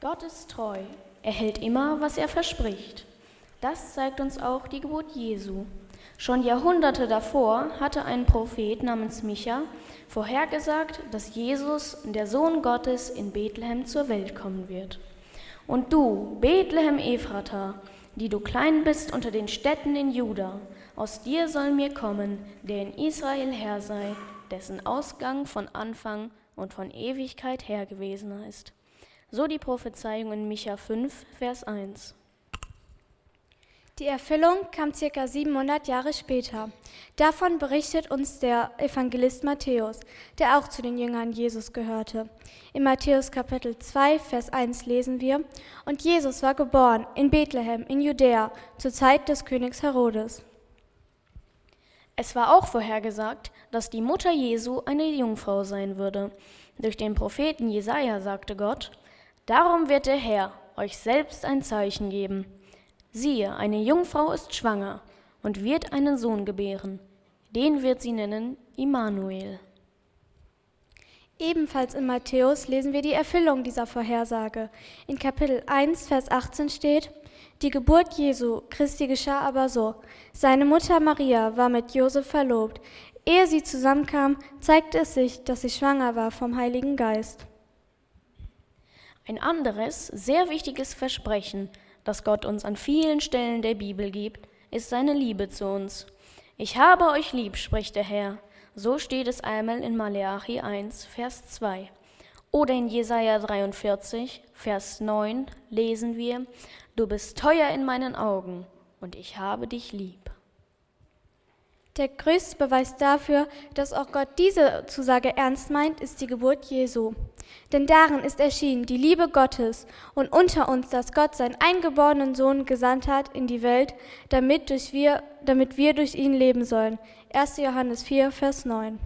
Gott ist treu, er hält immer, was er verspricht. Das zeigt uns auch die Geburt Jesu. Schon Jahrhunderte davor hatte ein Prophet namens Micha vorhergesagt, dass Jesus, der Sohn Gottes, in Bethlehem zur Welt kommen wird. Und du, Bethlehem Ephrata, die du klein bist unter den Städten in Juda, aus dir soll mir kommen, der in Israel Herr sei, dessen Ausgang von Anfang und von Ewigkeit her gewesen ist. So die Prophezeiung in Micha 5, Vers 1. Die Erfüllung kam circa 700 Jahre später. Davon berichtet uns der Evangelist Matthäus, der auch zu den Jüngern Jesus gehörte. In Matthäus Kapitel 2, Vers 1 lesen wir, Und Jesus war geboren in Bethlehem in Judäa zur Zeit des Königs Herodes. Es war auch vorhergesagt, dass die Mutter Jesu eine Jungfrau sein würde. Durch den Propheten Jesaja sagte Gott: Darum wird der Herr euch selbst ein Zeichen geben. Siehe, eine Jungfrau ist schwanger und wird einen Sohn gebären. Den wird sie nennen Immanuel. Ebenfalls in Matthäus lesen wir die Erfüllung dieser Vorhersage. In Kapitel 1, Vers 18 steht, die Geburt Jesu Christi geschah aber so. Seine Mutter Maria war mit Josef verlobt. Ehe sie zusammenkamen, zeigte es sich, dass sie schwanger war vom Heiligen Geist. Ein anderes, sehr wichtiges Versprechen das Gott uns an vielen Stellen der Bibel gibt, ist seine Liebe zu uns. Ich habe euch lieb, spricht der Herr. So steht es einmal in Maleachi 1, Vers 2. Oder in Jesaja 43, Vers 9 lesen wir: Du bist teuer in meinen Augen und ich habe dich lieb. Der größte Beweis dafür, dass auch Gott diese Zusage ernst meint, ist die Geburt Jesu. Denn darin ist erschienen die Liebe Gottes und unter uns, dass Gott seinen eingeborenen Sohn gesandt hat in die Welt, damit, durch wir, damit wir durch ihn leben sollen. 1. Johannes 4, Vers 9.